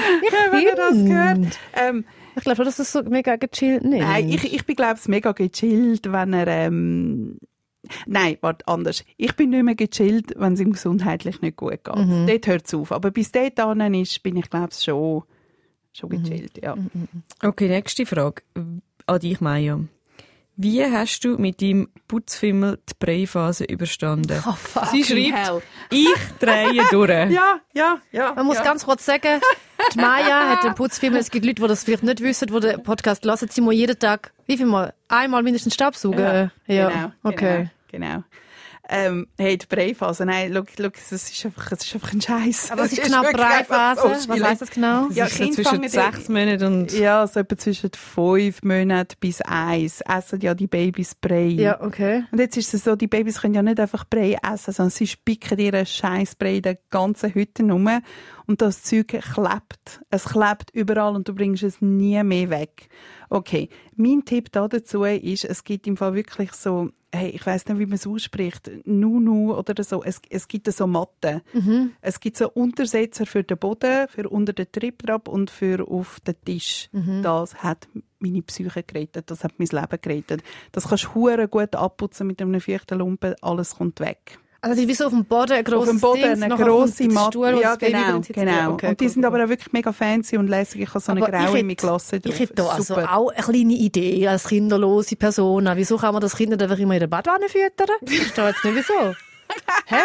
wenn er das gehört. Ähm, Ich glaube schon, dass das so mega gechillt nicht. Nein, ich, ich bin, glaube ich, mega gechillt, wenn er, ähm, Nein, warte, anders. Ich bin nicht mehr gechillt, wenn es ihm gesundheitlich nicht gut geht. Mhm. Dort hört es auf. Aber bis dort an ist, bin ich, glaube ich, schon, schon Mhm. gechillt, ja. Okay, nächste Frage an dich, Maja. Wie hast du mit deinem Putzfimmel die Breiphase überstanden? Oh. Sie schreibt, hell. ich drehe durch. *laughs* Ja, ja, ja. Man muss ja. ganz kurz sagen, die Maya hat den Putzfilm. Es gibt Leute, die das vielleicht nicht wissen, die den Podcast hören. Sie muss jeden Tag, wie viel Mal? Einmal mindestens Staubsaugen? Ja, genau, okay. Genau, genau. Ähm, hey, die Breiphase, nein, schau, schau, es ist einfach, es ist einfach ein Scheiß. Aber was *laughs* ist genau Breiphase? Was heisst das genau? Ja, Das ist so Kinder zwischen sechs Monaten und... Ja, so etwa zwischen fünf Monaten bis eins essen ja die Babys Brei. Ja, okay. Und jetzt ist es so, die Babys können ja nicht einfach Brei essen, sondern sie spicken ihren scheiß Brei in der ganzen Hütte rum und das Zeug klebt. Es klebt überall und du bringst es nie mehr weg. Okay, mein Tipp da dazu ist, es gibt im Fall wirklich so, hey, ich weiß nicht, wie man es ausspricht, Nunu oder so, es, es gibt so Matten. Es gibt so Untersetzer für den Boden, für unter den Triptrap und für auf den Tisch. Das hat meine Psyche gerettet, das hat mein Leben gerettet. Das kannst du gut abputzen mit einem feuchten Lumpen, alles kommt weg. Also, die wie so auf dem Boden, ein Auf grosses dem Boden Ding, eine grosse der Matte. Ja, genau, genau. Okay, und die sind aber auch wirklich mega fancy und lässig. Ich habe so eine Aber graue mit Glasse drauf. Ich hätte da also auch eine kleine Idee als kinderlose Person. Wieso kann man das Kind einfach immer in der Badwanne füttern? Ich verstehe jetzt nicht wieso. Hä?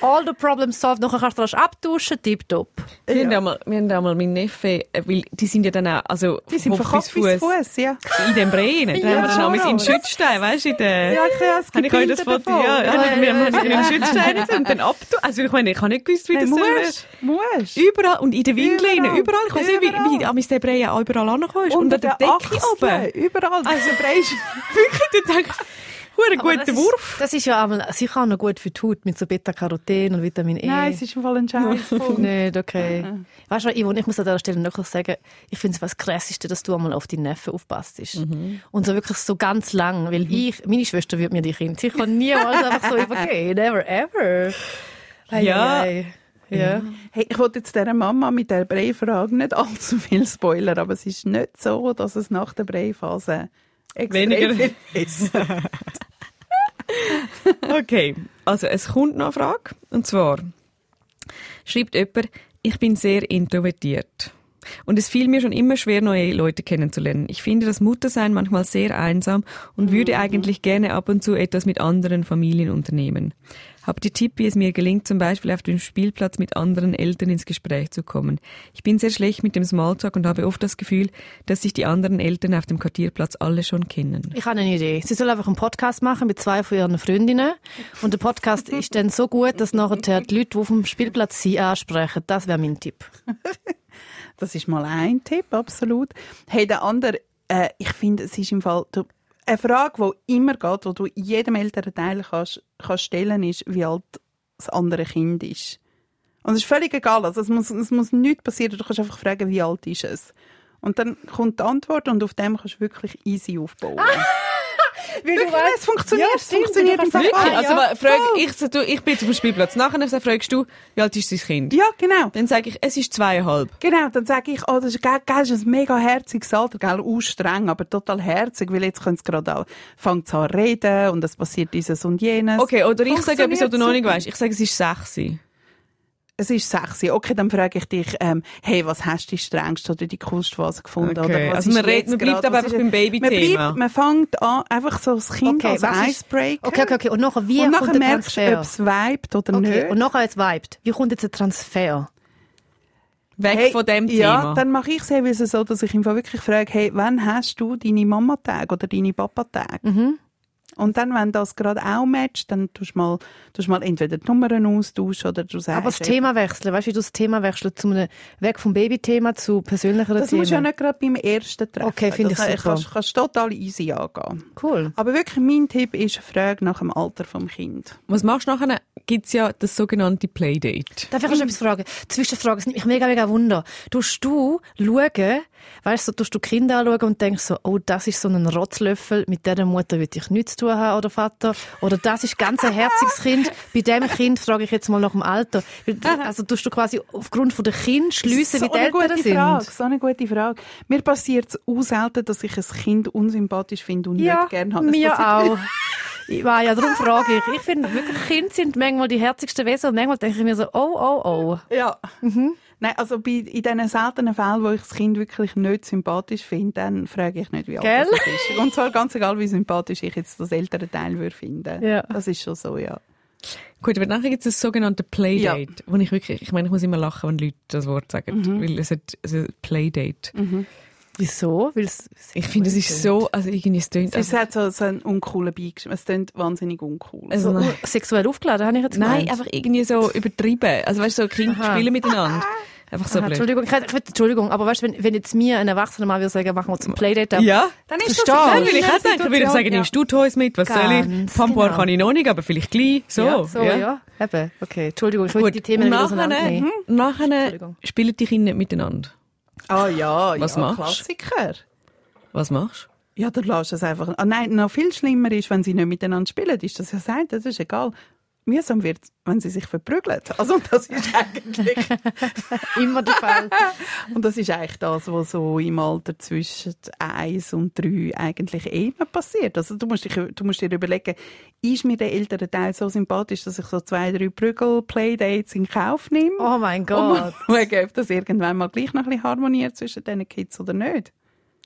All the problems solved. Nachher kannst du rasch abduschen, tipptopp. Wir, haben einmal, wir haben einmal meinen Neffe, äh, weil die sind ja dann auch, also Die sind Kopf verkauft bis Fuß, ja. in dem Breien. Dann Ja, haben wir schon. in Schützstein, weißt du, in der... Ja, ich habe es Habe ich euch das Foto? Ja, ja, Ja, wir ja, haben ja, in ja. den Schützstein und dann abtun. Also ich meine, ich habe nicht gewusst, wie das musst, musst. Überall und in den Winkeln, Überall. überall. Ich weiß nicht, wie, wie, wie der Brei auch überall angekommen ist. Unter Unter der Decke oben. Überall. Also, Brei ist *laughs* Wirklich, Aber guter das Wurf. Ist, das ist ja einmal, sicher auch noch gut für die Haut mit so Beta-Caroten und Vitamin E. Nein, es ist im Fall ein Scheiß. *laughs* Nicht, okay. Weißt du, Yvonne, ich muss an dieser Stelle noch sagen, ich finde es was Krasseste, dass du einmal auf deinen Neffen aufpasst. Und so wirklich so ganz lang, weil ich, meine Schwester würde mir die Kinder sicher niemals *laughs* einfach so übergehen. Never ever. Ei, Ja. ei. Ja. Hey, ich wollte jetzt dieser Mama mit der Breifrage nicht allzu viel Spoiler, aber es ist nicht so, dass es nach der Breiphase Weniger. viel ist. Okay, also es kommt noch eine Frage. Und zwar schreibt jemand, ich bin sehr introvertiert. Und es fiel mir schon immer schwer, neue Leute kennenzulernen. Ich finde das Muttersein manchmal sehr einsam und würde eigentlich gerne ab und zu etwas mit anderen Familien unternehmen. Habt ihr Tipp, wie es mir gelingt, zum Beispiel auf dem Spielplatz mit anderen Eltern ins Gespräch zu kommen? Ich bin sehr schlecht mit dem Smalltalk und habe oft das Gefühl, dass sich die anderen Eltern auf dem Quartierplatz alle schon kennen. Ich habe eine Idee. Sie soll einfach einen Podcast machen mit zwei von ihren Freundinnen. Und der Podcast ist dann so gut, dass nachher die Leute, die auf dem Spielplatz sind, ansprechen. Das wäre mein Tipp. Das ist mal ein Tipp, absolut. Hey, der andere, äh, ich finde, es ist im Fall du, eine Frage, die immer geht, die du jedem Elternteil kannst, kannst stellen, ist, wie alt das andere Kind ist. Und es ist völlig egal, also es muss, es muss nichts passieren, du kannst einfach fragen, wie alt ist es. Und dann kommt die Antwort und auf dem kannst du wirklich easy aufbauen. *laughs* Weil du weißt, es funktioniert, Ja, es stimmt, funktioniert im Fall. Wirklich? Also, ja, frag, ich, du, ich bin dem Spielplatz. Nachher fragst du, wie alt ist dein Kind? Ja, genau. Dann sage ich, es ist zweieinhalb. Genau, dann sage ich, oh, das ist, gell, das ist ein mega herziges Alter, gell, auch streng, aber total herzig, weil jetzt können sie gerade auch, fängt an zu reden und es passiert dieses und jenes. Okay, oder ich sage etwas, was du noch nicht weißt. Ich sage, es ist sechs. Es ist sexy. Okay, dann frage ich dich, ähm, hey, was hast du die strengste oder die coolste Phase gefunden? Okay, Oder was also man redet- man bleibt aber einfach beim Baby-Thema. Man, man fängt an, einfach so das Kind Okay, als Icebreaker. Okay, okay, okay. Und nachher, wie und kommt nachher der merkst du, ob es vibet oder okay. nicht. Und nachher jetzt vibet. Wie kommt jetzt der Transfer? Weg Hey, von dem Ja, Thema. dann mache ich es so, dass ich ihm wirklich frage, hey, wann hast du deine Mama-Tag oder deine Papa-Tag? Mhm. Und dann, wenn das gerade auch matcht, dann tust du mal, tust mal entweder die Nummern austauschen oder du sagst... Aber das Thema wechseln, weißt du, wie du das Thema wechseln, zu einem, weg vom Babythema zu persönlicheren Das Themen? musst du ja nicht gerade beim ersten Treffen. Okay, finde ich das super. Kannst, kannst total easy angehen. Cool. Aber wirklich, mein Tipp ist, frage nach dem Alter vom Kind. Was machst du nachher? Gibt es ja das sogenannte Playdate. Darf ich noch etwas fragen? Zwischenfrage, es nimmt mich mega, mega Wunder. Tust du schauen, weißt du, so, tust du Kinder anschauen und denkst so, oh, das ist so ein Rotzlöffel, mit dieser Mutter will ich nichts zu tun haben, oder Vater? Oder das ist ganz ein herziges Kind. *laughs* Bei dem Kind frage ich jetzt mal nach dem Alter. Also tust du quasi aufgrund von der Kind schliessen, wie so die eine Eltern gute sind? Frage, so eine gute Frage. Mir passiert es auch selten, dass ich ein Kind unsympathisch finde und Ja, nicht gerne habe. Es mir auch. *laughs* Ich war ja, darum frage ich. Ich finde wirklich, Kinder sind manchmal die herzigsten Wesen und manchmal denke ich mir so, oh, oh, oh. Ja. Mhm. Nein, also bei, in diesen seltenen Fällen, wo ich das Kind wirklich nicht sympathisch finde, dann frage ich nicht, wie alt Gell? es ist. Und zwar ganz egal, wie sympathisch ich jetzt das ältere Teil würde finden. Ja. Das ist schon so, ja. Gut, aber nachher gibt es das sogenannte Playdate, wo ich wirklich, ich meine, ich muss immer lachen, wenn Leute das Wort sagen, Mhm. weil es hat also Playdate. Wieso? Weil's, Ich finde, es ist so, also irgendwie es tönt, Es also, hat so, so einen uncoolen Beigeschmack. Es klingt wahnsinnig uncool. also, so nein. sexuell aufgeladen, habe ich jetzt nein, gemeint. einfach irgendwie so übertrieben. Also weißt du, so Kinder Aha. spielen miteinander. Einfach so Aha, blöd. Entschuldigung, ich, hätte- ich, würde- Entschuldigung, aber weißt du, wenn, wenn jetzt mir ein Erwachsener mal würde sagen, machen wir zum Playdate, Ja. dann ist das. Dann will ich auch denken, würde ich sagen, nimmst du Toys mit, was soll ich? Ganz Pampoir genau. kann ich noch nicht, aber vielleicht gleich. So, ja, so, ja. Eben, okay, Entschuldigung, ich wollte die Themen nachher, auseinandernehmen. nachher Entschuldigung. spielen die Kinder nicht miteinander. Ah ja, Was ja, machst? Klassiker. Was machst Ja, dann lass es einfach. Ah, nein, noch viel schlimmer ist, wenn sie nicht miteinander spielen, ist das ja sagt, das ist egal. Mühsam wird wenn sie sich verprügeln. Also das ist eigentlich, *laughs* Immer der Fall. und das ist eigentlich das, was so im Alter zwischen eins und drei eigentlich immer passiert. Also du musst, dich, du musst dir überlegen, ist mir der ältere Teil so sympathisch, dass ich so zwei, drei Prügel-Playdates in Kauf nehme? Oh mein Und Gott. mal schauen, ob das irgendwann mal gleich noch ein bisschen harmoniert zwischen diesen Kids oder nicht.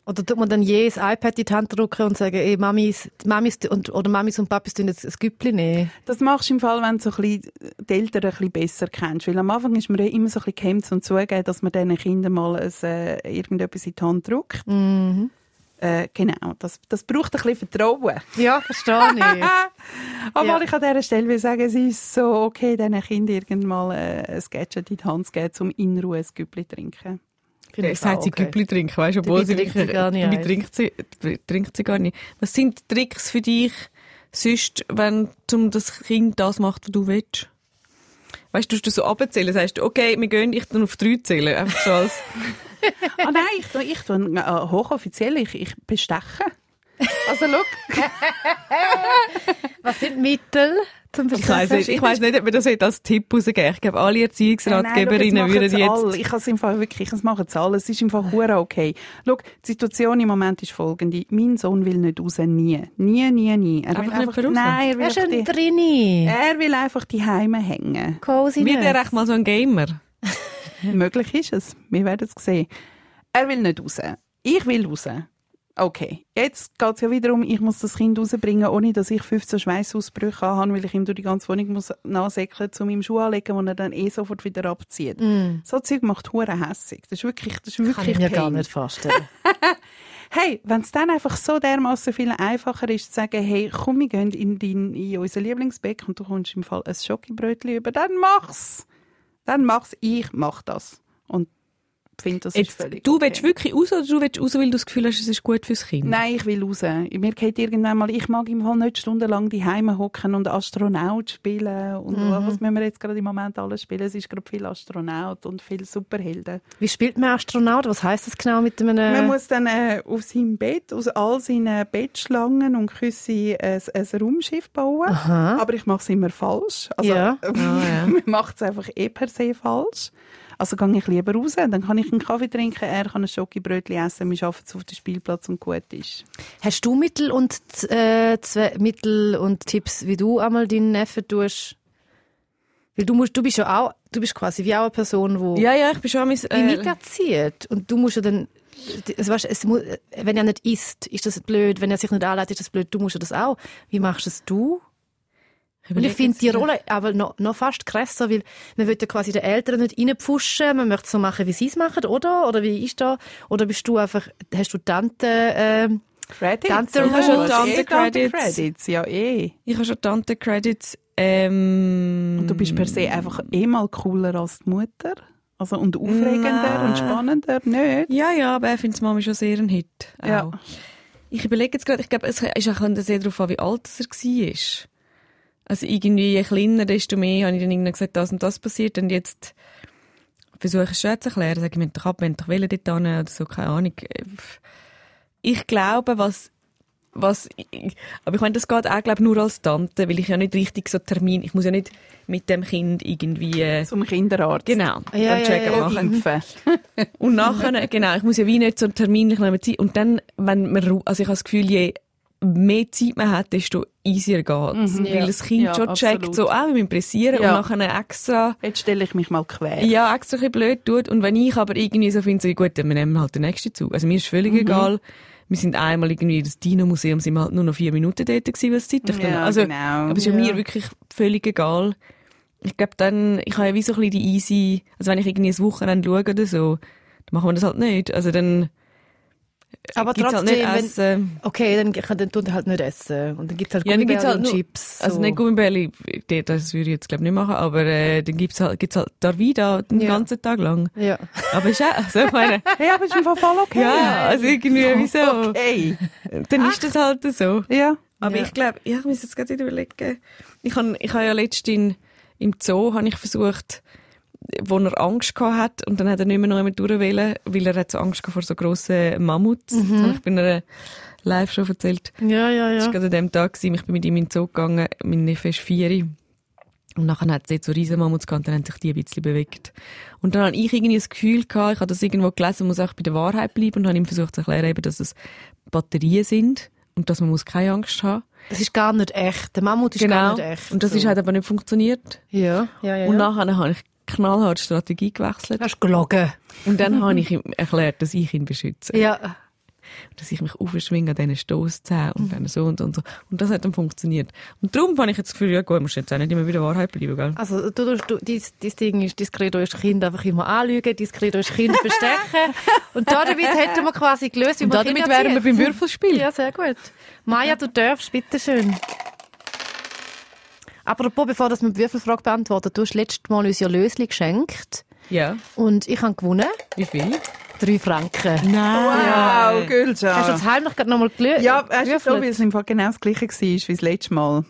Oder tut man dann je das iPad in die Hand drücken und sagen, ey, Mamis, Mamis und, oder Mamis und Papis tun jetzt ein Güppli nehmen? Das machst du im Fall, wenn du so ein bisschen die Eltern ein bisschen besser kennst. Weil am Anfang ist man ja immer so ein bisschen gehemmt zum Zugeben, dass man diesen Kindern mal ein, äh, irgendetwas in die Hand drückt. Mhm. Äh, genau, das, das braucht ein bisschen Vertrauen. Ja, verstehe ich. *laughs* Aber Ja. ich an dieser Stelle will sagen, es ist so okay, diesen Kindern irgendwann mal äh, ein Gadget in die Hand zu geben, um in Ruhe ein Güppli zu trinken. Finde ich Sagt auch sie okay. Güppli trinken, weißt du, obwohl sie trinkt wirklich, sie gar nicht dabei trinkt sie, trinkt sie gar nicht. Was sind Tricks für dich sonst, wenn zum das Kind das macht, was du willst? Weißt du, du so abzählen, sagst du, okay, wir gehen, ich dann auf drei zählen, einfach so als, *laughs* ah nein, ich, ich, tu, äh, hochoffiziell, ich, ich besteche. Also schau, Was sind Mittel zum nicht, ich weiss nicht, ob wir das heute als Tipp rausgeben. Ich glaube, alle Erziehungsratgeberinnen Nein, schau, würden jetzt jetzt, alle. Ich kann es im Fall wirklich, es machen es alle. Es ist im Fall hure okay. Schau, die Situation im Moment ist folgende. Mein Sohn will nicht raus, nie. Nie, nie, nie. Er Einfach will nicht raus? Nein, er will, Er ist einfach drini. er will einfach die Heime hängen. Cozy. wird er echt mal so ein Gamer? *laughs* Möglich ist es. Wir werden es sehen. Er will nicht raus. Ich will raus. Okay, jetzt geht es ja wieder um, ich muss das Kind rausbringen, ohne dass ich 15 Schweißausbrüche habe, weil ich ihm durch die ganze Wohnung muss nachsäckeln muss, um ihm Schuhe anlegen, wo er dann eh sofort wieder abzieht. Mm. So Zeug macht hure hässig. Das ist wirklich, das ist Kann wirklich ich mir gar nicht vorstellen. *laughs* Hey, wenn es dann einfach so dermaßen viel einfacher ist, zu sagen, hey, komm, wir gehen in, dein, in unser Lieblingsbäck und du kommst im Fall ein Schokibrötchen über, dann mach's. Dann mach's. Ich mach das. Und finde, das Jetzt, ist völlig du okay. willst wirklich raus oder du willst raus, weil du das Gefühl hast, es ist gut fürs Kind? Nein, ich will raus. Mir geht irgendwann mal, ich mag im Fall nicht stundenlang die Heime hocken und Astronaut spielen. Und Mhm. was müssen wir jetzt gerade im Moment alles spielen? Es ist gerade viel Astronaut und viel Superhelden. Wie spielt man Astronaut? Was heißt das genau mit einem... Man muss dann äh, auf seinem Bett, aus all seinen Bettschlangen und Küsse ein, ein Raumschiff bauen. Aha. Aber ich mache es immer falsch. Also, Ja. *laughs* Ah, ja. man macht es einfach eh per se falsch. Also gehe ich lieber raus, dann kann ich einen Kaffee trinken, er kann ein Schokibrötchen essen, wir arbeiten auf dem Spielplatz und gut ist. Hast du Mittel und, äh, zwei Mittel und Tipps, wie du einmal deinen Neffen tust? Weil du musst, du bist ja auch, du bist quasi wie auch eine Person, wo Ja, ja, ich bin schon mein, wie äh, miterzieht. Und du musst ja dann, also weißt, es muss, wenn er nicht isst, ist das blöd. Wenn er sich nicht anleitet, ist das blöd. Du musst ja das auch. Wie machst es du? Und ich finde die Rolle aber noch, noch fast krasser, weil man will ja quasi den Eltern nicht reinpfuschen, man möchte es so machen, wie sie es machen, oder? Oder wie ist da? Oder bist du einfach, hast du Tante, ähm, Credits? Tante? Ruhe. Was? Tante Eh, Tante Credits. Credits, ja eh. Ich habe schon Tante-Credits. Ähm, Und du bist per se einfach eh mal cooler als die Mutter. Also, und aufregender Nein. und spannender, nicht? Ja, ja, aber er findet Mami schon sehr ein Hit. Ja. Auch. Ich überlege jetzt gerade, ich glaube, es ist auch sehr darauf an, wie alt er war. Also irgendwie, je kleiner, desto mehr habe ich dann irgendwie gesagt, das und das passiert. Und jetzt versuche ich es schon zu erklären. Sage ich mir doch ab, wenn doch wollen dort hin oder so, keine Ahnung. Ich glaube, was was, aber ich meine, das geht auch, glaube nur als Tante, weil ich ja nicht richtig so Termin, ich muss ja nicht mit dem Kind irgendwie, äh, Zum Kinderarzt. genau, Ja, dann ja, checken ja, machen. Und nachher, genau, ich muss ja wie nicht so terminlich nehmen Zeit. Und dann, wenn man, also ich habe das Gefühl, je mehr Zeit man hat, desto easier geht's. Mhm, ja. Weil das Kind Ja, schon checkt, absolut. so, ah, wir müssen pressieren Ja. und nachher extra, Jetzt stelle ich mich mal quer. ja, extra ein bisschen blöd tut. Und wenn ich aber irgendwie so finde, so, gut, dann wir nehmen halt den nächsten Zug. Also mir ist völlig Mhm. egal. Wir sind einmal irgendwie, das Dino-Museum sind wir halt nur noch vier Minuten dort gewesen, was zeitlich dann, Ja, also, genau. aber es ist ja mir wirklich völlig egal. Ich glaube dann, ich habe ja wie so ein bisschen die easy, also wenn ich irgendwie ein Wochenende schaue oder so, dann machen wir das halt nicht. Also dann Aber gibt's halt trotzdem, nicht wenn, Essen. okay, dann, kann- dann er halt nicht essen. Und dann gibt's halt Ja, gibt's Gummibärli halt und Chips. Also so. nicht Gummibärli, das würde ich jetzt glaube nicht machen, aber äh, dann gibt's halt, gibt's halt Darvida den Ja. ganzen Tag lang. Ja. Aber ist auch, also ich meine, *laughs* Ja, aber ist im Fall voll okay. ja, also irgendwie, wieso? Okay. Dann ist das halt so. Ja. Aber Ja. ich glaube, ja, ich muss jetzt gerade überlegen. Ich habe ich hab ja letztens in, im Zoo habe ich versucht, wo er Angst gehabt hat und dann hat er nicht mehr noch jemand durchwählen, weil er hat so Angst vor so grossen Mammuts. Das habe ich bei einer live schon erzählt. Ja, ja, Das ja. war gerade an dem Tag, gewesen. ich bin mit ihm in den Zoo gegangen, mein Neffe ist vier. Und nachher hat es so riesen Mammuts gehabt, und dann haben sich die ein bisschen bewegt. Und dann habe ich irgendwie das Gefühl gehabt, ich habe das irgendwo gelesen, man muss auch bei der Wahrheit bleiben und habe ihm versucht zu erklären, eben, dass es Batterien sind und dass man muss keine Angst haben Das ist gar nicht echt. Der Mammut ist gar nicht echt. Und das so. ist halt aber nicht funktioniert. Ja, ja, ja. Und nachher habe ich knallhart Strategie gewechselt. Hast du gelogen. Und dann *laughs* habe ich ihm erklärt, dass ich ihn beschütze. Ja. Dass ich mich aufschwinge an diesen Stosszähnen und dann so und, und so. Und das hat dann funktioniert. Und darum habe ich jetzt das Gefühl, ja gut, musst jetzt auch nicht immer wieder Wahrheit bleiben, gell? Also, du, du, dein, dein Ding ist, dein Credo ist Kind einfach immer anlügen, dein Credo ist Kind bestechen. *laughs* Und damit hätten wir quasi gelöst, wie Und man damit Kinder wären wir beim Würfelspiel. Ja, sehr gut. Maja, du darfst, bitteschön. Apropos, bevor das mit der Würfelfrage beantwortet, du hast letztes Mal uns ja Lösli geschenkt. Ja. Und ich habe gewonnen. Wie viel? Drei Franken. Nein. Wow, Gülscha. Hast du jetzt heimlich gerade nochmal gelöst? Ja, weißt du, so, weil es im Fall genau das gleiche war wie das letzte Mal.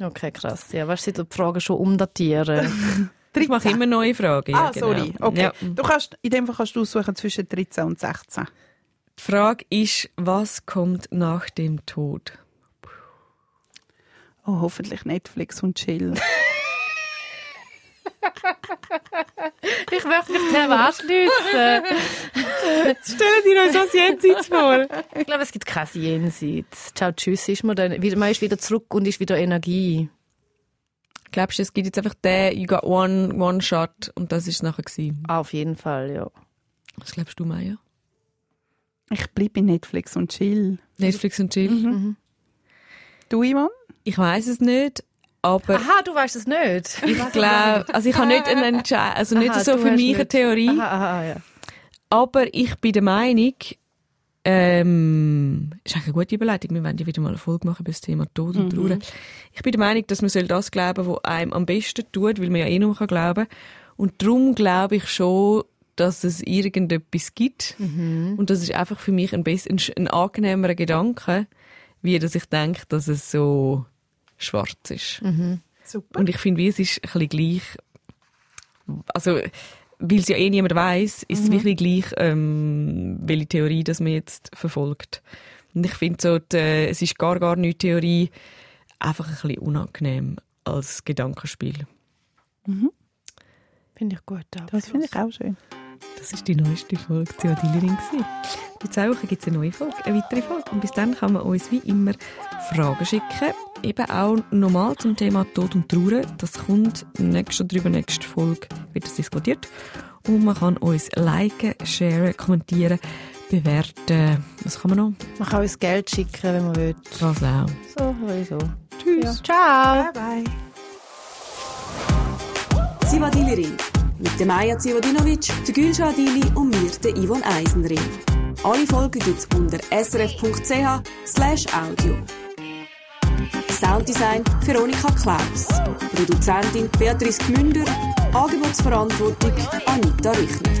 Okay, krass. Ja, weißt du, die Fragen schon umdatieren. *laughs* Ich mache immer neue Fragen. Ja, ah, genau. sorry. Okay. Ja. Du kannst, in dem Fall kannst du aussuchen zwischen 13 und 16. Die Frage ist, was kommt nach dem Tod? Oh, hoffentlich Netflix und Chill. *laughs* ich möchte mich dem anschliessen. *laughs* Stellen Sie uns das jenseits vor. Ich glaube, es gibt kein Jenseits. Ciao, tschüss, ist man dann. wieder- Man ist wieder zurück und ist wieder Energie. Glaubst du, es gibt jetzt einfach den, you got one, one shot und das ist nachher gewesen? Auf jeden Fall, ja. Was glaubst du, Maya? Ich bleibe in Netflix und Chill. Netflix und Chill? Mhm. Du, Ivan? Ich weiß es nicht, aber Aha, du weißt es nicht. ich glaube, also ich habe nicht einen *laughs* Entscheid, also nicht Aha, so du für mich eine nicht- Theorie, Aha, aha, ja. aber ich bin der Meinung, ähm, ist eigentlich eine gute Überleitung, wir werden ja wieder mal eine Folge machen über das Thema Tod und Trauer. Ich bin der Meinung, dass man soll das glauben, was einem am besten tut, weil man ja eh nur kann glauben. Und darum glaube ich schon, dass es irgendetwas gibt. Und das ist einfach für mich ein, bisschen, ein, ein angenehmerer Gedanke, wie dass ich denke, dass es so schwarz ist. Super. Und ich finde, wie es ist ein bisschen gleich, also, weil es ja eh niemand weiß, ist es wirklich gleich, ähm, welche Theorie das man jetzt verfolgt. Und ich finde so, die, äh, es ist gar, gar nicht Theorie, einfach ein bisschen unangenehm als Gedankenspiel. Finde ich gut. Das finde ich auch schön. Das ist die neueste Folge zu Adillerin. In zwei Wochen gibt es eine neue Folge, eine weitere Folge. Und bis dann kann man uns wie immer Fragen schicken. Eben auch nochmal zum Thema Tod und Trauer. Das kommt nächste oder übernächste Folge, wird das diskutiert. Und man kann uns liken, sharen, kommentieren, bewerten. Was kann man noch? Man kann uns Geld schicken, wenn man will. Was auch. So, sowieso. Tschüss. Ciao. Bye bye. Zivadili-Ring. Mit der Maja Zivadinovic, der Gülşah Adili und mir, der Yvonne Eisenring. Alle Folgen gibt's unter srf.ch audio. Sounddesign Veronika Klaus. Produzentin Beatrice Gmünder. Angebotsverantwortung Anita Richner.